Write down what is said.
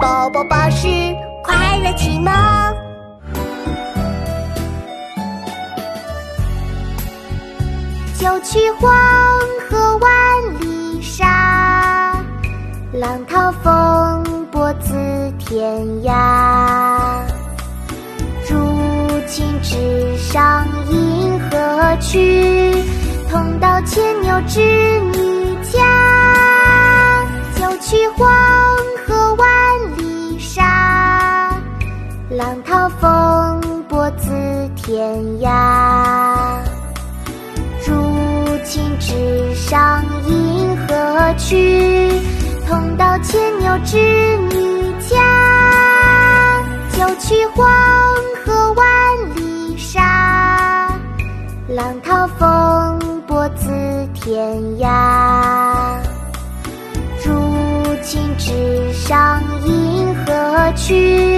宝宝巴士快乐启蒙。九曲黄河万里沙，浪淘风簸自天涯。如今直上银河去，同到牵牛织女家。九曲黄浪淘风簸自天涯。如今直上银河去，同到牵牛织女家。九曲黄河万里沙，浪淘风簸自天涯。如今直上银河去，